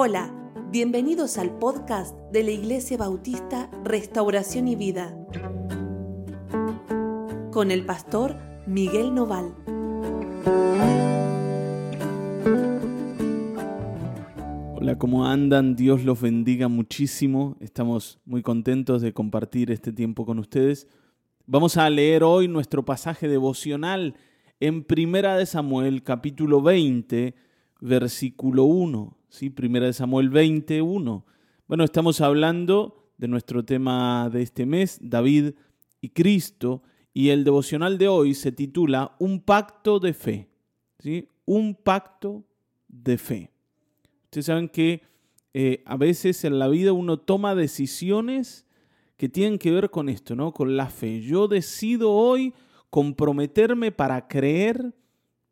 Hola, bienvenidos al podcast de la Iglesia Bautista Restauración y Vida con el pastor Miguel Noval. Hola, ¿cómo andan? Dios los bendiga muchísimo. Estamos muy contentos de compartir este tiempo con ustedes. Vamos a leer hoy nuestro pasaje devocional en Primera de Samuel, capítulo 20, versículo 1. ¿Sí? Primera de Samuel 21. Bueno, estamos hablando de nuestro tema de este mes, David y Cristo, y el devocional de hoy se titula Un pacto de fe. ¿sí? Un pacto de fe. Ustedes saben que eh, a veces en la vida uno toma decisiones que tienen que ver con esto, ¿no? Con la fe. Yo decido hoy comprometerme para creer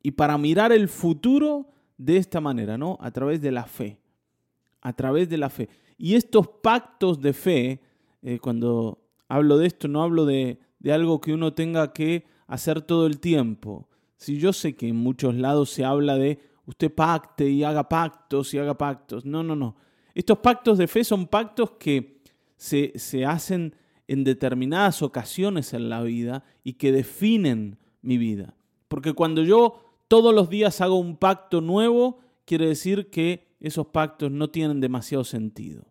y para mirar el futuro de esta manera, ¿no? A través de la fe. A través de la fe. Y estos pactos de fe, eh, cuando hablo de esto, no hablo de, de algo que uno tenga que hacer todo el tiempo. Si yo sé que en muchos lados se habla de usted pacte y haga pactos y haga pactos. No, no, no. Estos pactos de fe son pactos que se, se hacen en determinadas ocasiones en la vida y que definen mi vida. Porque cuando yo todos los días hago un pacto nuevo, quiere decir que esos pactos no tienen demasiado sentido.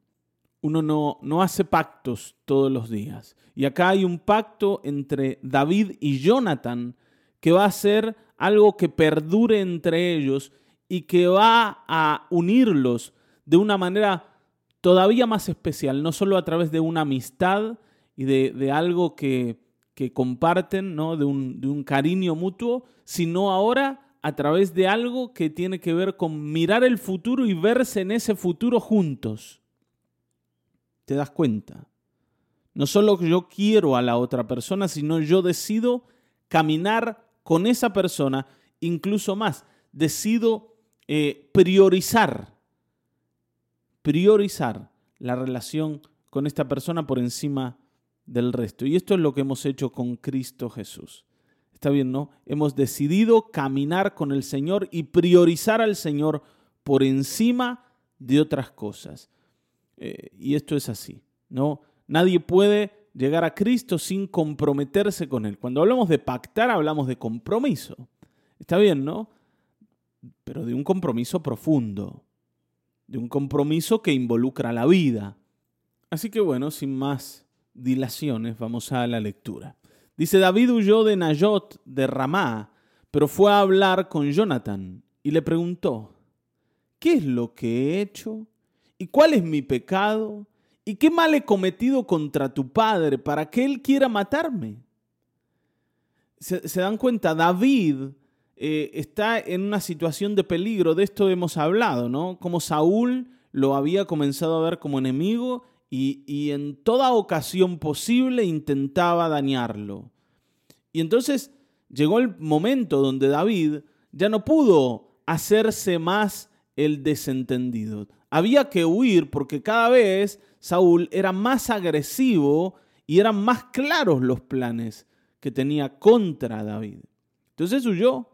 Uno no, no hace pactos todos los días. Y acá hay un pacto entre David y Jonathan que va a ser algo que perdure entre ellos y que va a unirlos de una manera todavía más especial, no solo a través de una amistad y de, algo que, que comparten, ¿no? de, un, de un cariño mutuo, sino ahora a través de algo que tiene que ver con mirar el futuro y verse en ese futuro juntos. ¿Te das cuenta? No solo yo quiero a la otra persona, sino yo decido caminar con esa persona, incluso más, decido eh, priorizar, priorizar la relación con esta persona por encima del resto. Y esto es lo que hemos hecho con Cristo Jesús. Está bien, ¿no? Hemos decidido caminar con el Señor y priorizar al Señor por encima de otras cosas. Eh, y esto es así, ¿no? Nadie puede llegar a Cristo sin comprometerse con Él. Cuando hablamos de pactar, hablamos de compromiso. Está bien, ¿no? Pero de un compromiso profundo, de un compromiso que involucra la vida. Así que bueno, sin más dilaciones, vamos a la lectura. Dice, David huyó de Nayot de Ramá, pero fue a hablar con Jonathan y le preguntó, ¿qué es lo que he hecho? ¿Y cuál es mi pecado? ¿Y qué mal he cometido contra tu padre para que él quiera matarme? Se, dan cuenta, David eh, está en una situación de peligro, de esto hemos hablado, ¿no? Como Saúl lo había comenzado a ver como enemigo y, en toda ocasión posible intentaba dañarlo. Y entonces llegó el momento donde David ya no pudo hacerse más el desentendido. Había que huir porque cada vez Saúl era más agresivo y eran más claros los planes que tenía contra David. Entonces huyó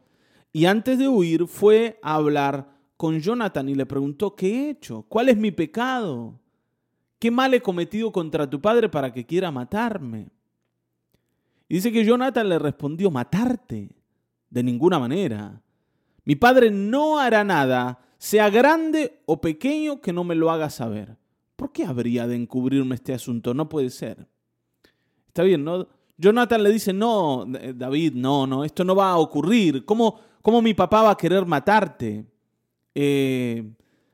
y antes de huir fue a hablar con Jonathan y le preguntó, ¿qué he hecho? ¿Cuál es mi pecado? ¿Qué mal he cometido contra tu padre para que quiera matarme? Y dice que Jonathan le respondió, matarte, de ninguna manera. Mi padre no hará nada, sea grande o pequeño, que no me lo haga saber. ¿Por qué habría de encubrirme este asunto? No puede ser. Está bien, ¿no? Jonathan le dice, no, David, no, no, esto no va a ocurrir. ¿Cómo, cómo mi papá va a querer matarte? Eh,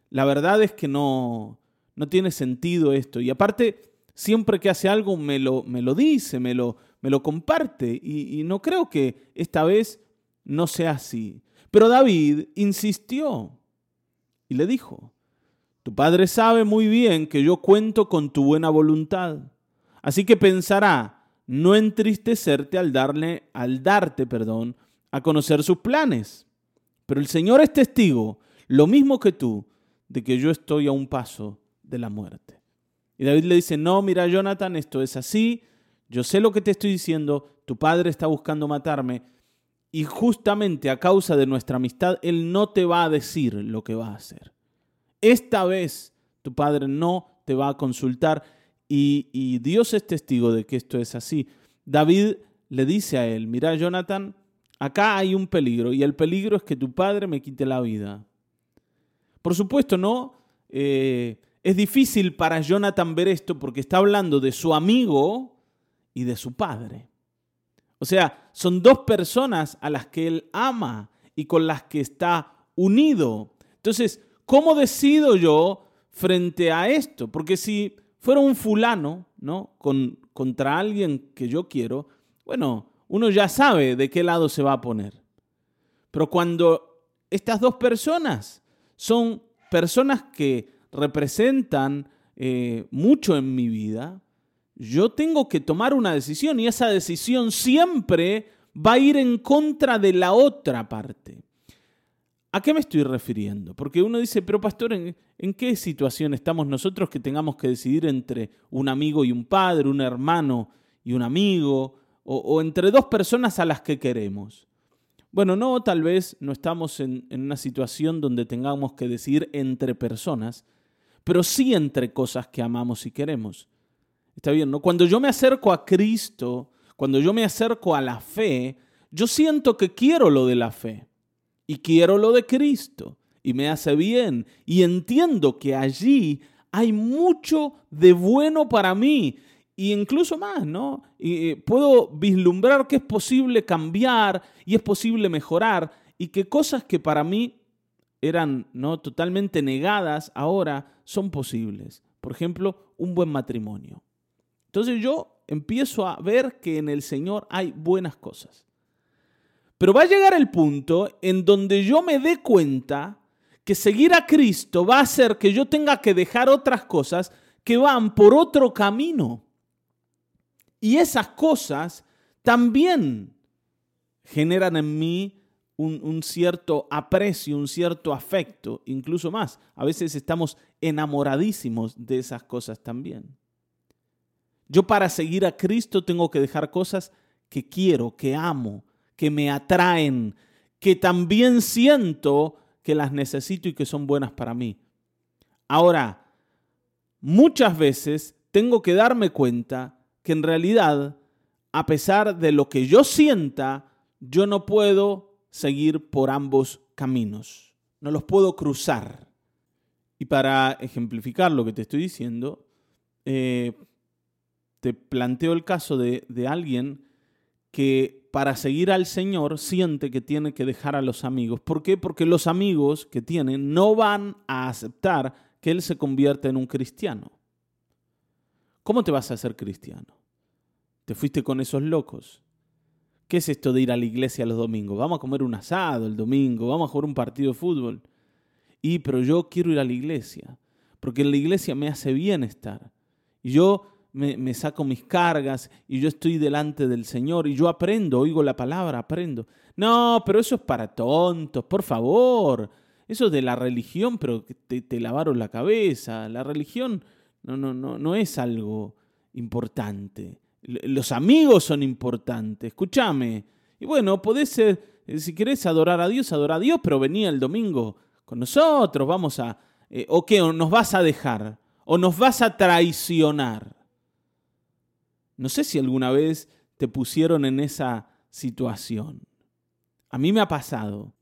la verdad es que no, no tiene sentido esto. Y aparte, siempre que hace algo me lo, me lo dice, me lo, me lo comparte. Y, no creo que esta vez no sea así. Pero David insistió y le dijo, tu padre sabe muy bien que yo cuento con tu buena voluntad. Así que pensará no entristecerte al darle, al darte, perdón, a conocer sus planes. Pero el Señor es testigo, lo mismo que tú, de que yo estoy a un paso de la muerte. Y David le dice, no, mira Jonathan, esto es así, yo sé lo que te estoy diciendo, tu padre está buscando matarme y justamente a causa de nuestra amistad, él no te va a decir lo que va a hacer. Esta vez tu padre no te va a consultar y, y Dios es testigo de que esto es así. David le dice a él, mira Jonathan, acá hay un peligro y el peligro es que tu padre me quite la vida. Por supuesto, no. Eh, es difícil para Jonathan ver esto porque está hablando de su amigo y de su padre. O sea, son dos personas a las que él ama y con las que está unido. Entonces, ¿cómo decido yo frente a esto? Porque si fuera un fulano, ¿no? Con, contra alguien que yo quiero, bueno, uno ya sabe de qué lado se va a poner. Pero cuando estas dos personas son personas que representan eh, mucho en mi vida, yo tengo que tomar una decisión y esa decisión siempre va a ir en contra de la otra parte. ¿A qué me estoy refiriendo? Porque uno dice, pero pastor, ¿en, ¿en, qué situación estamos nosotros que tengamos que decidir entre un amigo y un padre, un hermano y un amigo, o, o entre dos personas a las que queremos? Bueno, no, tal vez no estamos en, en una situación donde tengamos que decidir entre personas, pero sí entre cosas que amamos y queremos. Está bien, ¿no? Cuando yo me acerco a Cristo, cuando yo me acerco a la fe, yo siento que quiero lo de la fe y quiero lo de Cristo y me hace bien y entiendo que allí hay mucho de bueno para mí y incluso más, ¿no? Y puedo vislumbrar que es posible cambiar y es posible mejorar y que cosas que para mí eran no totalmente negadas ahora son posibles. Por ejemplo, un buen matrimonio. Entonces yo empiezo a ver que en el Señor hay buenas cosas. Pero va a llegar el punto en donde yo me dé cuenta que seguir a Cristo va a hacer que yo tenga que dejar otras cosas que van por otro camino. Y esas cosas también generan en mí un, cierto aprecio, un cierto afecto, incluso más. A veces estamos enamoradísimos de esas cosas también. Yo para seguir a Cristo tengo que dejar cosas que quiero, que amo, que me atraen, que también siento que las necesito y que son buenas para mí. Ahora, muchas veces tengo que darme cuenta que en realidad, a pesar de lo que yo sienta, yo no puedo seguir por ambos caminos, no los puedo cruzar. Y para ejemplificar lo que te estoy diciendo, eh, te planteo el caso de, de alguien que para seguir al Señor siente que tiene que dejar a los amigos. ¿Por qué? Porque los amigos que tiene no van a aceptar que él se convierta en un cristiano. ¿Cómo te vas a hacer cristiano? ¿Te fuiste con esos locos? ¿Qué es esto de ir a la iglesia los domingos? Vamos a comer un asado el domingo, vamos a jugar un partido de fútbol. Y, pero yo quiero ir a la iglesia, porque en la iglesia me hace bien estar. Y yo me, saco mis cargas y yo estoy delante del Señor y yo aprendo, oigo la palabra, aprendo. No, pero eso es para tontos, por favor. Eso es de la religión, pero te, te lavaron la cabeza. La religión no, no, no, no es algo importante. Los amigos son importantes, escúchame. Y bueno, podés ser, eh, si querés adorar a Dios, adorar a Dios, pero venía el domingo con nosotros, vamos a... Eh, ¿O qué? ¿O nos vas a dejar? ¿O nos vas a traicionar? No sé si alguna vez te pusieron en esa situación. A mí me ha pasado.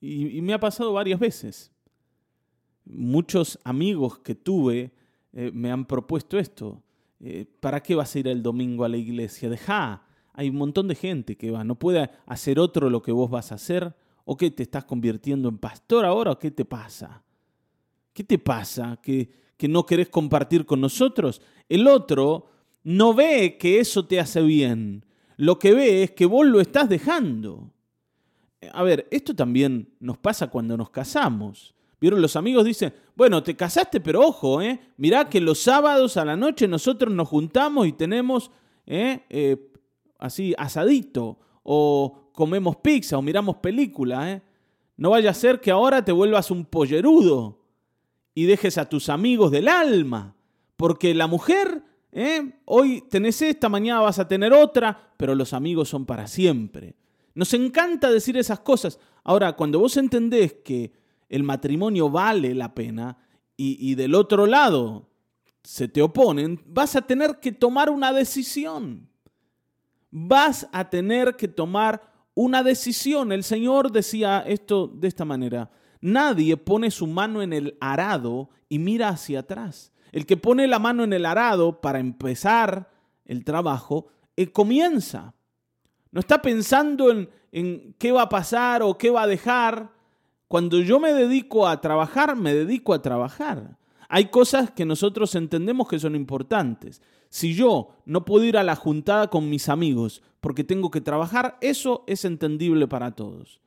Y, me ha pasado varias veces. Muchos amigos que tuve eh, me han propuesto esto. Eh, ¿Para qué vas a ir el domingo a la iglesia? Deja. Hay un montón de gente que va. ¿No puede hacer otro lo que vos vas a hacer? ¿O qué te estás convirtiendo en pastor ahora? ¿O qué te pasa? ¿Qué te pasa? ¿Que, que no querés compartir con nosotros? El otro no ve que eso te hace bien. Lo que ve es que vos lo estás dejando. A ver, esto también nos pasa cuando nos casamos. Los amigos dicen, bueno, te casaste, pero ojo, ¿eh? mirá que los sábados a la noche nosotros nos juntamos y tenemos ¿eh? Eh, así asadito, o comemos pizza, o miramos película. ¿eh? No vaya a ser que ahora te vuelvas un pollerudo y dejes a tus amigos del alma, porque la mujer ¿Eh? Hoy tenés esta, mañana vas a tener otra, pero los amigos son para siempre. Nos encanta decir esas cosas. Ahora, cuando vos entendés que el matrimonio vale la pena, y, del otro lado se te oponen, vas a tener que tomar una decisión. Vas a tener que tomar una decisión. El Señor decía esto de esta manera. Nadie pone su mano en el arado y mira hacia atrás. El que pone la mano en el arado para empezar el trabajo, eh, comienza. No está pensando en, en qué va a pasar o qué va a dejar. Cuando yo me dedico a trabajar, me dedico a trabajar. Hay cosas que nosotros entendemos que son importantes. Si yo no puedo ir a la juntada con mis amigos porque tengo que trabajar, eso es entendible para todos.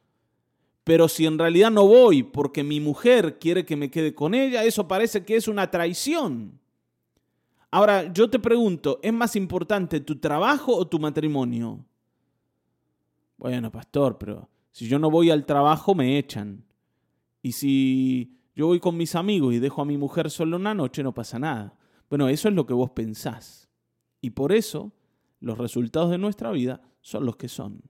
Pero si en realidad no voy porque mi mujer quiere que me quede con ella, eso parece que es una traición. Ahora, yo te pregunto, ¿es más importante tu trabajo o tu matrimonio? Bueno, pastor, pero si yo no voy al trabajo me echan. Y si yo voy con mis amigos y dejo a mi mujer solo una noche, no pasa nada. Bueno, eso es lo que vos pensás. Y por eso los resultados de nuestra vida son los que son.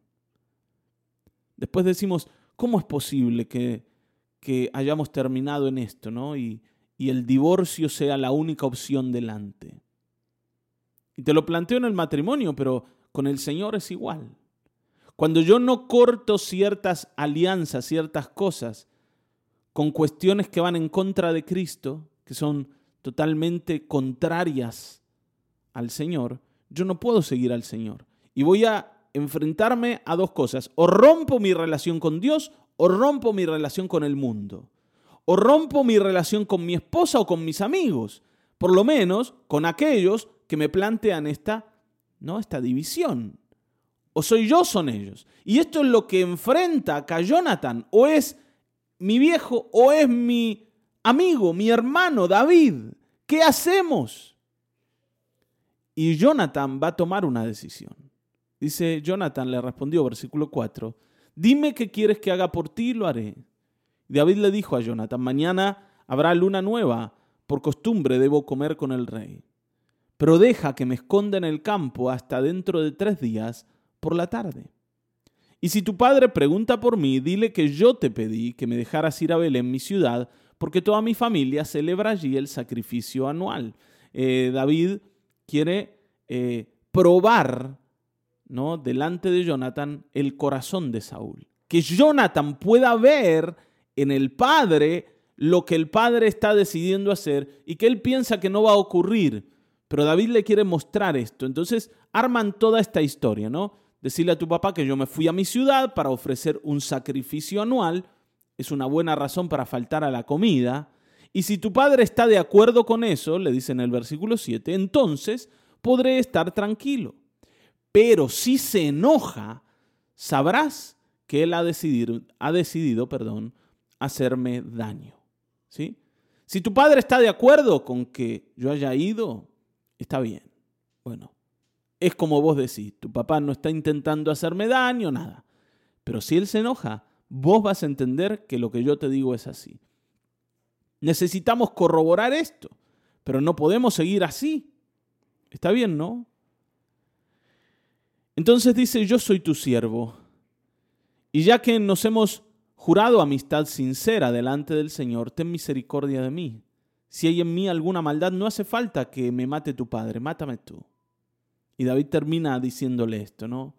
Después decimos, ¿cómo es posible que, que hayamos terminado en esto, ¿no? Y, y el divorcio sea la única opción delante. Y te lo planteo en el matrimonio, pero con el Señor es igual. Cuando yo no corto ciertas alianzas, ciertas cosas, con cuestiones que van en contra de Cristo, que son totalmente contrarias al Señor, yo no puedo seguir al Señor. Y voy a enfrentarme a dos cosas. O rompo mi relación con Dios o rompo mi relación con el mundo. O rompo mi relación con mi esposa o con mis amigos. Por lo menos con aquellos que me plantean esta, ¿no? esta división. O soy yo, son ellos. Y esto es lo que enfrenta acá Jonathan. O es mi viejo o es mi amigo, mi hermano David. ¿Qué hacemos? Y Jonathan va a tomar una decisión. Dice, Jonathan le respondió, versículo 4, dime qué quieres que haga por ti, lo haré. David le dijo a Jonathan, mañana habrá luna nueva, por costumbre debo comer con el rey. Pero deja que me esconda en el campo hasta dentro de tres días, por la tarde. Y si tu padre pregunta por mí, dile que yo te pedí que me dejaras ir a Belén, mi ciudad, porque toda mi familia celebra allí el sacrificio anual. Eh, David quiere eh, probar ¿no? delante de Jonathan el corazón de Saúl. Que Jonathan pueda ver en el padre lo que el padre está decidiendo hacer y que él piensa que no va a ocurrir. Pero David le quiere mostrar esto. Entonces arman toda esta historia, ¿no? Decirle a tu papá que yo me fui a mi ciudad para ofrecer un sacrificio anual es una buena razón para faltar a la comida. Y si tu padre está de acuerdo con eso, le dice en el versículo 7, entonces podré estar tranquilo. Pero si se enoja, sabrás que él ha decidido, ha decidido perdón, hacerme daño. ¿sí? Si tu padre está de acuerdo con que yo haya ido, está bien. Bueno, es como vos decís, tu papá no está intentando hacerme daño, nada. Pero si él se enoja, vos vas a entender que lo que yo te digo es así. Necesitamos corroborar esto, pero no podemos seguir así. Está bien, ¿no? Entonces dice, yo soy tu siervo. Y ya que nos hemos jurado amistad sincera delante del Señor, ten misericordia de mí. Si hay en mí alguna maldad, no hace falta que me mate tu padre, mátame tú. Y David termina diciéndole esto, ¿no?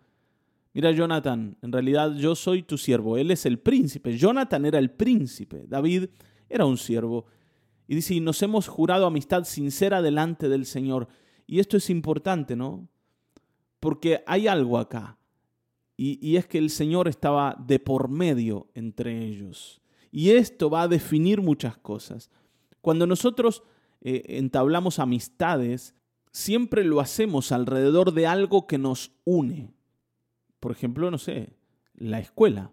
Mira, Jonathan, en realidad yo soy tu siervo, él es el príncipe. Jonathan era el príncipe, David era un siervo. Y dice, y nos hemos jurado amistad sincera delante del Señor. Y esto es importante, ¿no? Porque hay algo acá. Y, y es que el Señor estaba de por medio entre ellos. Y esto va a definir muchas cosas. Cuando nosotros eh, entablamos amistades, siempre lo hacemos alrededor de algo que nos une. Por ejemplo, no sé, la escuela.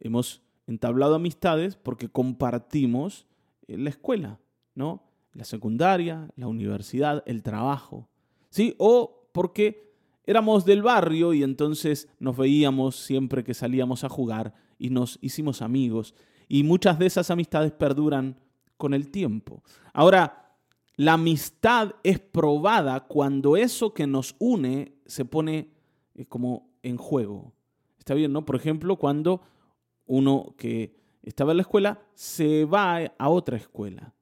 Hemos entablado amistades porque compartimos eh, la escuela, ¿no? La secundaria, la universidad, el trabajo. ¿Sí? O porque éramos del barrio y entonces nos veíamos siempre que salíamos a jugar y nos hicimos amigos. Y muchas de esas amistades perduran con el tiempo. Ahora, la amistad es probada cuando eso que nos une se pone eh, como en juego. Está bien, ¿no? Por ejemplo, cuando uno que estaba en la escuela se va a otra escuela.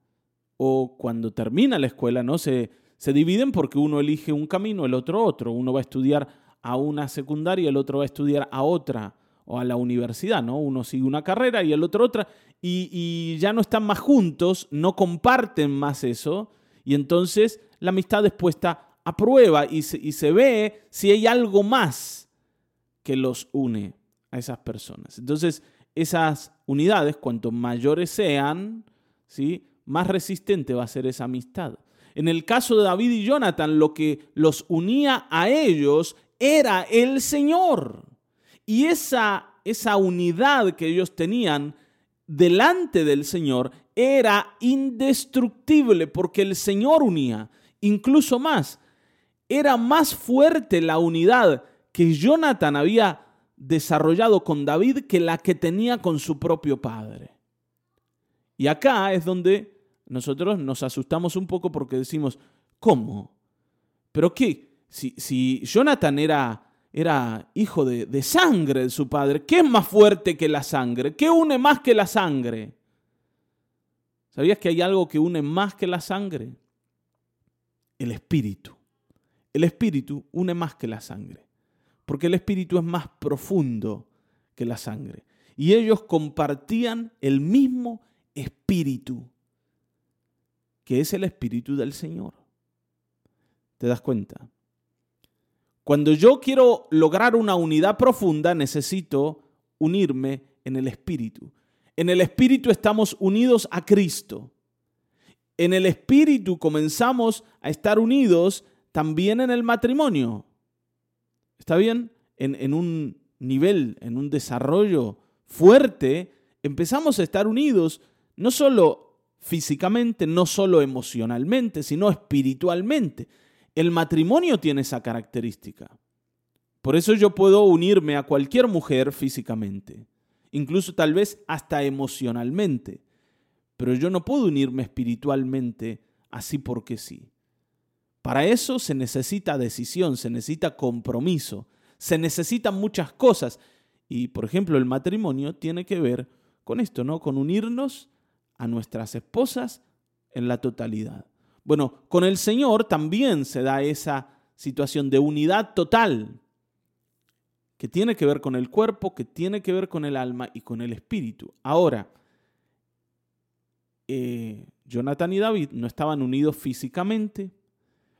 o cuando termina la escuela, ¿no? Se, se dividen porque uno elige un camino, el otro otro. Uno va a estudiar a una secundaria, el otro va a estudiar a otra o a la universidad, ¿no? Uno sigue una carrera y el otro otra, y, ya no están más juntos, no comparten más eso, y entonces la amistad después está a prueba y se, y se ve si hay algo más que los une a esas personas. Entonces, esas unidades, cuanto mayores sean, ¿sí? más resistente va a ser esa amistad. En el caso de David y Jonathan, lo que los unía a ellos era el Señor. Y esa, esa unidad que ellos tenían delante del Señor era indestructible porque el Señor unía. Incluso más, era más fuerte la unidad que Jonathan había desarrollado con David que la que tenía con su propio padre. Y acá es donde nosotros nos asustamos un poco porque decimos, ¿cómo? ¿Pero qué? Si, si Jonathan era, era hijo de, de, sangre de su padre, ¿qué es más fuerte que la sangre? ¿Qué une más que la sangre? ¿Sabías que hay algo que une más que la sangre? El espíritu. El espíritu une más que la sangre, porque el espíritu es más profundo que la sangre. Y ellos compartían el mismo espíritu que es el Espíritu del Señor. ¿Te das cuenta? Cuando yo quiero lograr una unidad profunda, necesito unirme en el Espíritu. En el Espíritu estamos unidos a Cristo. En el Espíritu comenzamos a estar unidos también en el matrimonio. ¿Está bien? En, un nivel, en un desarrollo fuerte, empezamos a estar unidos no solo físicamente, no solo emocionalmente, sino espiritualmente. El matrimonio tiene esa característica. Por eso yo puedo unirme a cualquier mujer físicamente, incluso tal vez hasta emocionalmente, pero yo no puedo unirme espiritualmente así porque sí. Para eso se necesita decisión, se necesita compromiso, se necesitan muchas cosas. Y por ejemplo, el matrimonio tiene que ver con esto, ¿no? Con unirnos a nuestras esposas en la totalidad. Bueno, con el Señor también se da esa situación de unidad total que tiene que ver con el cuerpo, que tiene que ver con el alma y con el espíritu. Ahora, eh, Jonathan y David no estaban unidos físicamente,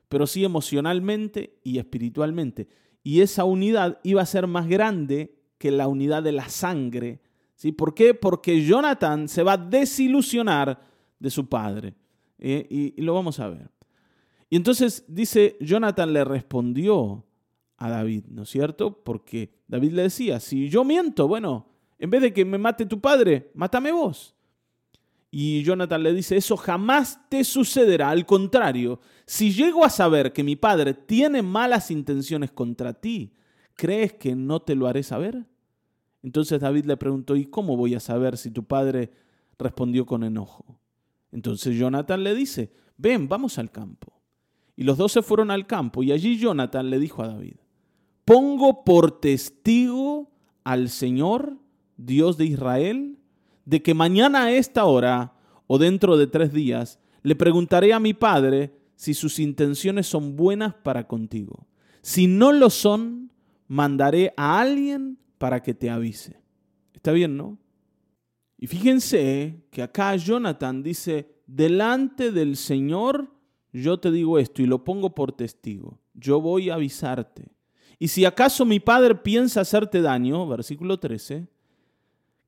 pero sí emocionalmente y espiritualmente. Y esa unidad iba a ser más grande que la unidad de la sangre ¿Sí? ¿Por qué? Porque Jonathan se va a desilusionar de su padre. Eh, y, lo vamos a ver. Y entonces dice, Jonathan le respondió a David, ¿no es cierto? Porque David le decía, si yo miento, bueno, en vez de que me mate tu padre, mátame vos. Y Jonathan le dice, eso jamás te sucederá. Al contrario, si llego a saber que mi padre tiene malas intenciones contra ti, ¿crees que no te lo haré saber? Entonces David le preguntó, ¿y cómo voy a saber si tu padre respondió con enojo? Entonces Jonathan le dice, ven, vamos al campo. Y los dos se fueron al campo y allí Jonathan le dijo a David, pongo por testigo al Señor, Dios de Israel, de que mañana a esta hora o dentro de tres días le preguntaré a mi padre si sus intenciones son buenas para contigo. Si no lo son, mandaré a alguien para que te avise. Está bien, ¿no? Y fíjense que acá Jonathan dice, delante del Señor yo te digo esto y lo pongo por testigo. Yo voy a avisarte. Y si acaso mi padre piensa hacerte daño, versículo 13,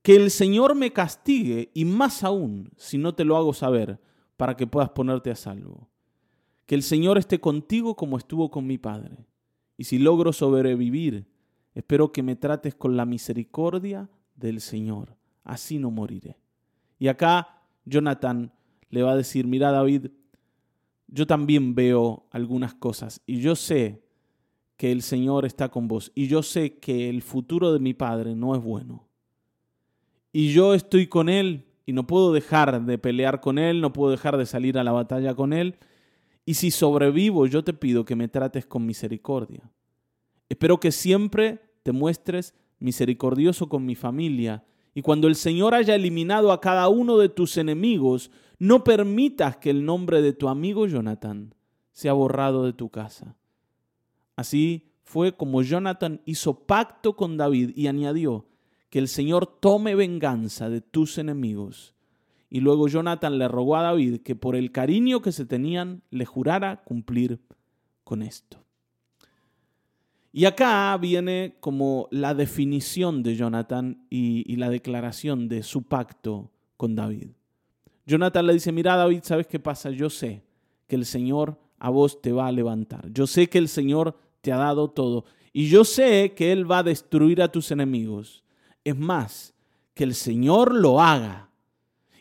que el Señor me castigue y más aún si no te lo hago saber para que puedas ponerte a salvo. Que el Señor esté contigo como estuvo con mi padre. Y si logro sobrevivir Espero que me trates con la misericordia del Señor. Así no moriré. Y acá Jonathan le va a decir, mira David, yo también veo algunas cosas y yo sé que el Señor está con vos y yo sé que el futuro de mi padre no es bueno. Y yo estoy con él y no puedo dejar de pelear con él, no puedo dejar de salir a la batalla con él. Y si sobrevivo, yo te pido que me trates con misericordia. Espero que siempre te muestres misericordioso con mi familia, y cuando el Señor haya eliminado a cada uno de tus enemigos, no permitas que el nombre de tu amigo Jonathan sea borrado de tu casa. Así fue como Jonathan hizo pacto con David y añadió que el Señor tome venganza de tus enemigos. Y luego Jonathan le rogó a David que por el cariño que se tenían le jurara cumplir con esto. Y acá viene como la definición de Jonathan y, la declaración de su pacto con David. Jonathan le dice, mira David, ¿sabes qué pasa? Yo sé que el Señor a vos te va a levantar. Yo sé que el Señor te ha dado todo. Y yo sé que Él va a destruir a tus enemigos. Es más, que el Señor lo haga.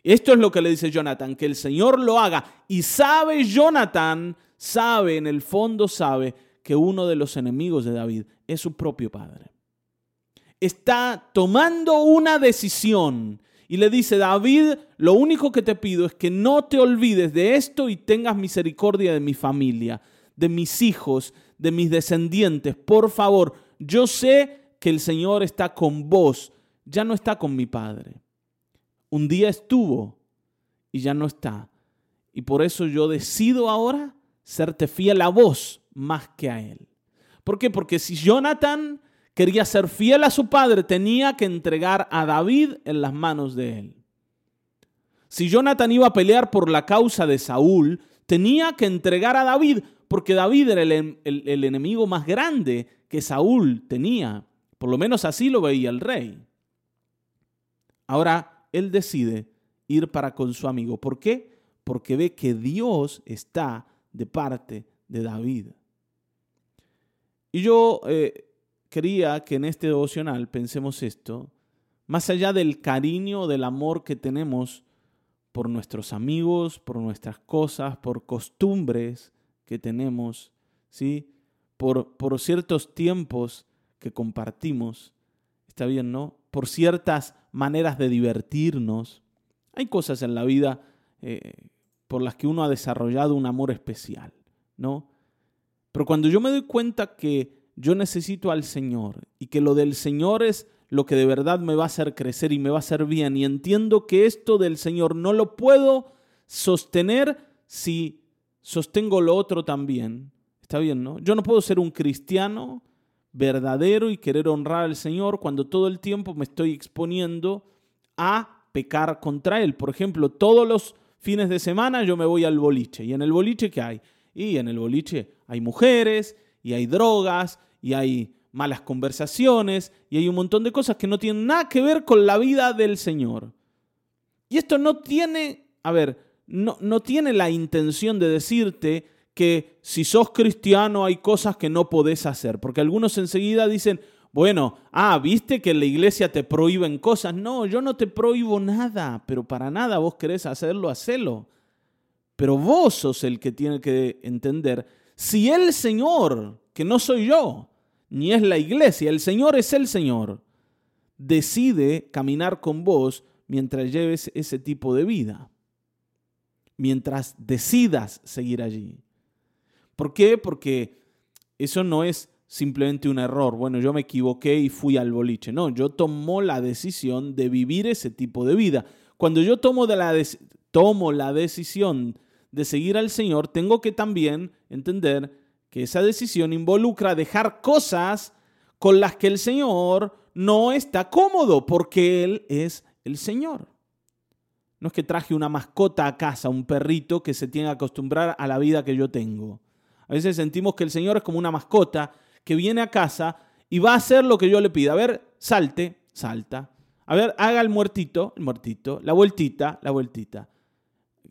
Esto es lo que le dice Jonathan, que el Señor lo haga. Y sabe Jonathan, sabe, en el fondo sabe, que uno de los enemigos de David es su propio padre. Está tomando una decisión y le dice, David, lo único que te pido es que no te olvides de esto y tengas misericordia de mi familia, de mis hijos, de mis descendientes. Por favor, yo sé que el Señor está con vos, ya no está con mi padre. Un día estuvo y ya no está. Y por eso yo decido ahora serte fiel a vos más que a él. ¿Por qué? Porque si Jonathan quería ser fiel a su padre, tenía que entregar a David en las manos de él. Si Jonathan iba a pelear por la causa de Saúl, tenía que entregar a David, porque David era el, el, enemigo más grande que Saúl tenía. Por lo menos así lo veía el rey. Ahora él decide ir para con su amigo. ¿Por qué? Porque ve que Dios está de parte de David. Y yo eh, quería que en este devocional pensemos esto, más allá del cariño, del amor que tenemos por nuestros amigos, por nuestras cosas, por costumbres que tenemos, ¿sí? Por, por ciertos tiempos que compartimos, está bien, ¿no? Por ciertas maneras de divertirnos. Hay cosas en la vida eh, por las que uno ha desarrollado un amor especial, ¿no? Pero cuando yo me doy cuenta que yo necesito al Señor y que lo del Señor es lo que de verdad me va a hacer crecer y me va a hacer bien y entiendo que esto del Señor no lo puedo sostener si sostengo lo otro también. Está bien, ¿no? Yo no puedo ser un cristiano verdadero y querer honrar al Señor cuando todo el tiempo me estoy exponiendo a pecar contra Él. Por ejemplo, todos los fines de semana yo me voy al boliche. ¿Y en el boliche qué hay? Y en el boliche hay mujeres y hay drogas y hay malas conversaciones y hay un montón de cosas que no tienen nada que ver con la vida del Señor. Y esto no tiene, a ver, no, no tiene la intención de decirte que si sos cristiano hay cosas que no podés hacer, porque algunos enseguida dicen, bueno, ah, viste que la iglesia te prohíben cosas. No, yo no te prohíbo nada, pero para nada vos querés hacerlo, hacelo. Pero vos sos el que tiene que entender si el Señor que no soy yo, ni es la iglesia, el Señor es el Señor, decide caminar con vos mientras lleves ese tipo de vida, mientras decidas seguir allí. ¿Por qué? Porque eso no es simplemente un error. Bueno, yo me equivoqué y fui al boliche. No, yo tomo la decisión de vivir ese tipo de vida. Cuando yo tomo, de la, tomo la decisión de seguir al Señor, tengo que también entender que esa decisión involucra dejar cosas con las que el Señor no está cómodo porque Él es el Señor. No es que traje una mascota a casa, un perrito que se tiene que acostumbrar a la vida que yo tengo. A veces sentimos que el Señor es como una mascota que viene a casa y va a hacer lo que yo le pida. A ver, salte, salta. A ver, haga el muertito, el muertito, la vueltita, la vueltita.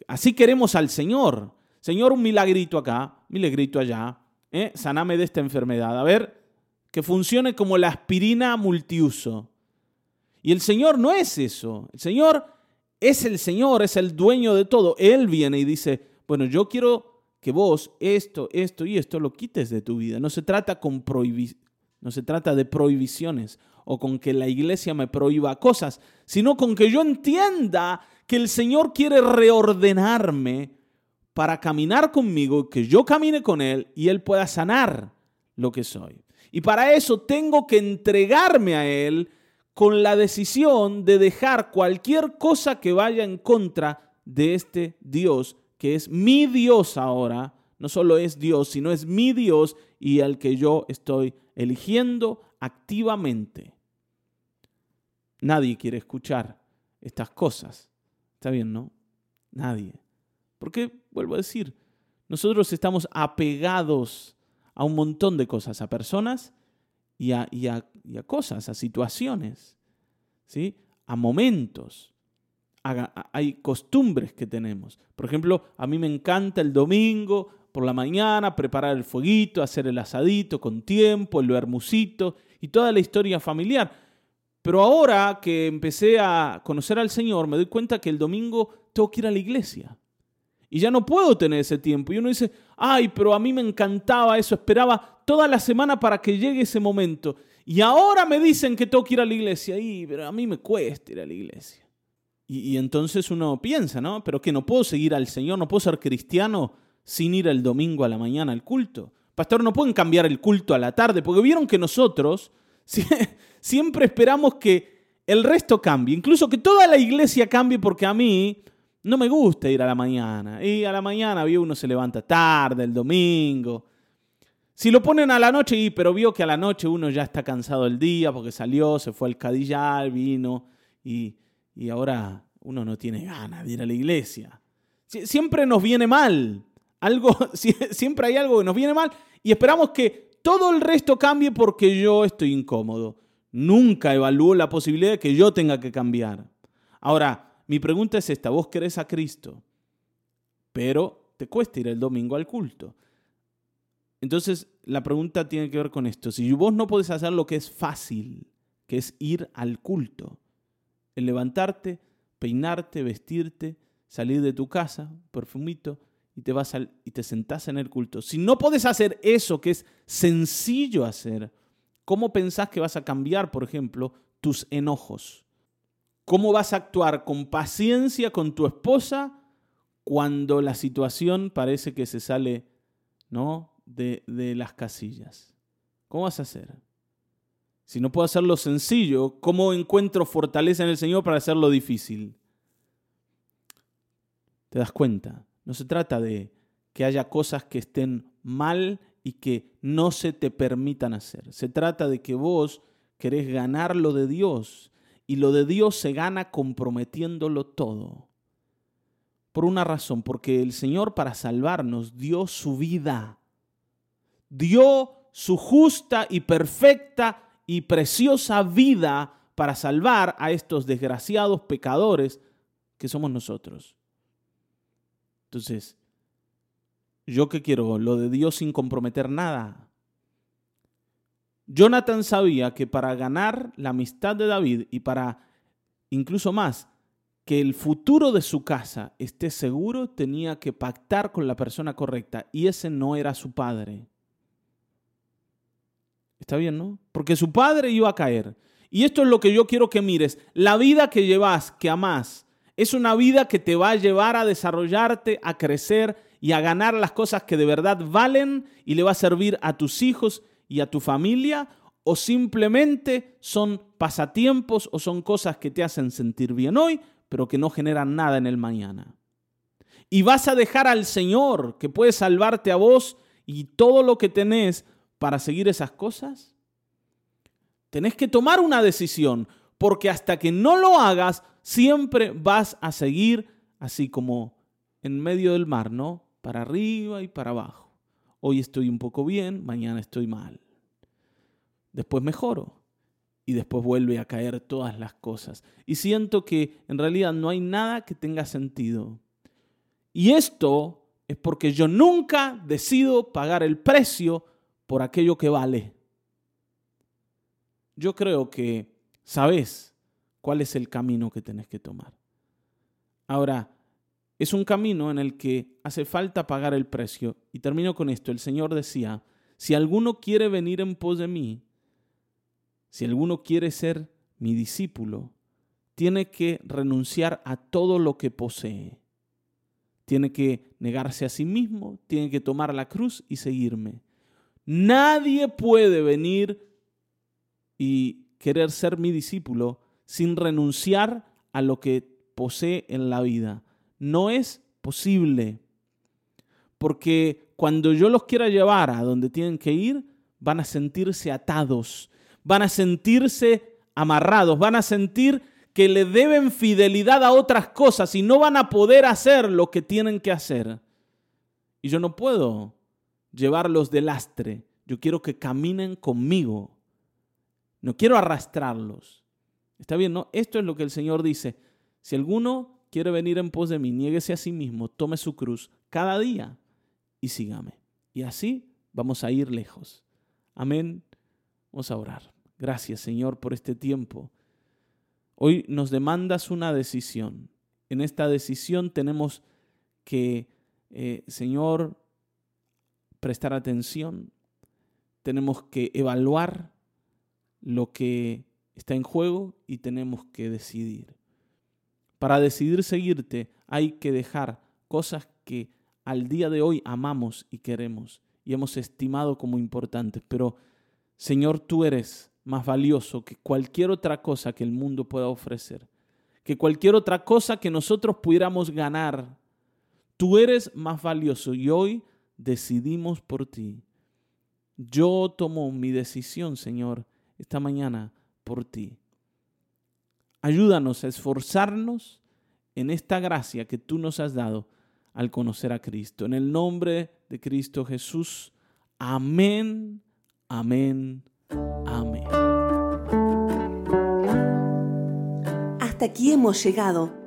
Así queremos al Señor. Señor, un milagrito acá, milagrito allá. ¿eh? saname de esta enfermedad. A ver, que funcione como la aspirina multiuso. Y el Señor no es eso. El Señor es el Señor, es el dueño de todo. Él viene y dice, bueno, yo quiero que vos esto, esto y esto lo quites de tu vida. No se trata con no se trata de prohibiciones o con que la iglesia me prohíba cosas, sino con que yo entienda que el Señor quiere reordenarme para caminar conmigo, que yo camine con Él y Él pueda sanar lo que soy. Y para eso tengo que entregarme a Él con la decisión de dejar cualquier cosa que vaya en contra de este Dios que es mi Dios ahora, no solo es Dios, sino es mi Dios y al que yo estoy eligiendo activamente. Nadie quiere escuchar estas cosas. ¿Está bien, no? Nadie. Porque, vuelvo a decir, nosotros estamos apegados a un montón de cosas, a personas y a, cosas, a situaciones, ¿sí? a momentos. Hay costumbres que tenemos. Por ejemplo, a mí me encanta el domingo por la mañana preparar el fueguito, hacer el asadito con tiempo, el hermusito y toda la historia familiar. Pero ahora que empecé a conocer al Señor, me doy cuenta que el domingo tengo que ir a la iglesia. Y ya no puedo tener ese tiempo. Y uno dice, ay, pero a mí me encantaba eso, esperaba toda la semana para que llegue ese momento. Y ahora me dicen que tengo que ir a la iglesia. Y, pero a mí me cuesta ir a la iglesia. Y, entonces uno piensa, ¿no? Pero que no puedo seguir al Señor, no puedo ser cristiano sin ir el domingo a la mañana al culto. Pastor, no pueden cambiar el culto a la tarde, porque vieron que nosotros siempre esperamos que el resto cambie, incluso que toda la iglesia cambie, porque a mí no me gusta ir a la mañana. Y a la mañana vio uno se levanta tarde, el domingo. Si lo ponen a la noche, y, pero vio que a la noche uno ya está cansado del día porque salió, se fue al cadillar, vino y, y ahora uno no tiene ganas de ir a la iglesia. Siempre nos viene mal. Algo, siempre hay algo que nos viene mal y esperamos que todo el resto cambie porque yo estoy incómodo. Nunca evalúo la posibilidad de que yo tenga que cambiar. Ahora, mi pregunta es esta, vos querés a Cristo, pero te cuesta ir el domingo al culto. Entonces, la pregunta tiene que ver con esto. Si vos no podés hacer lo que es fácil, que es ir al culto, el levantarte, peinarte, vestirte, salir de tu casa, perfumito, y te vas al, y te sentás en el culto. Si no podés hacer eso que es sencillo hacer, ¿cómo pensás que vas a cambiar, por ejemplo, tus enojos? ¿Cómo vas a actuar con paciencia con tu esposa cuando la situación parece que se sale ¿no? de, de las casillas? ¿Cómo vas a hacer? Si no puedo hacerlo sencillo, ¿cómo encuentro fortaleza en el Señor para hacerlo difícil? ¿Te das cuenta? No se trata de que haya cosas que estén mal y que no se te permitan hacer. Se trata de que vos querés ganar lo de Dios y lo de Dios se gana comprometiéndolo todo. Por una razón, porque el Señor para salvarnos dio su vida. Dio su justa y perfecta y preciosa vida para salvar a estos desgraciados pecadores que somos nosotros. Entonces, ¿yo qué quiero? Lo de Dios sin comprometer nada. Jonathan sabía que para ganar la amistad de David y para incluso más, que el futuro de su casa esté seguro, tenía que pactar con la persona correcta y ese no era su padre. Está bien, ¿no? Porque su padre iba a caer. Y esto es lo que yo quiero que mires. La vida que llevas, que amás, es una vida que te va a llevar a desarrollarte, a crecer y a ganar las cosas que de verdad valen y le va a servir a tus hijos y a tu familia o simplemente son pasatiempos o son cosas que te hacen sentir bien hoy, pero que no generan nada en el mañana. Y vas a dejar al Señor que puede salvarte a vos y todo lo que tenés para seguir esas cosas. Tenés que tomar una decisión, porque hasta que no lo hagas, siempre vas a seguir así como en medio del mar, ¿no? Para arriba y para abajo. Hoy estoy un poco bien, mañana estoy mal. Después mejoro y después vuelve a caer todas las cosas. Y siento que en realidad no hay nada que tenga sentido. Y esto es porque yo nunca decido pagar el precio por aquello que vale. Yo creo que sabes cuál es el camino que tenés que tomar. Ahora, es un camino en el que hace falta pagar el precio. Y termino con esto. El Señor decía, si alguno quiere venir en pos de mí, si alguno quiere ser mi discípulo, tiene que renunciar a todo lo que posee. Tiene que negarse a sí mismo, tiene que tomar la cruz y seguirme. Nadie puede venir y querer ser mi discípulo sin renunciar a lo que posee en la vida. no es posible. Porque cuando yo los quiera llevar a donde tienen que ir, van a sentirse atados, van a sentirse amarrados, van a sentir que le deben fidelidad a otras cosas y no van a poder hacer lo que tienen que hacer. Y yo no puedo llevarlos de lastre. Yo quiero que caminen conmigo. No quiero arrastrarlos. Está bien, ¿no? Esto es lo que el Señor dice. Si alguno quiere venir en pos de mí, niéguese a sí mismo, tome su cruz cada día y sígame. Y así vamos a ir lejos. Amén. Vamos a orar. Gracias, Señor, por este tiempo. Hoy nos demandas una decisión. En esta decisión tenemos que, eh, Señor, prestar atención. Tenemos que evaluar lo que está en juego y tenemos que decidir. Para decidir seguirte hay que dejar cosas que al día de hoy amamos y queremos y hemos estimado como importantes, pero Señor, tú eres más valioso que cualquier otra cosa que el mundo pueda ofrecer, que cualquier otra cosa que nosotros pudiéramos ganar. Tú eres más valioso y hoy decidimos por ti. Yo tomo mi decisión, Señor, esta mañana por ti. Ayúdanos a esforzarnos en esta gracia que tú nos has dado al conocer a Cristo. En el nombre de Cristo Jesús. Amén, amén, amén. Hasta aquí hemos llegado.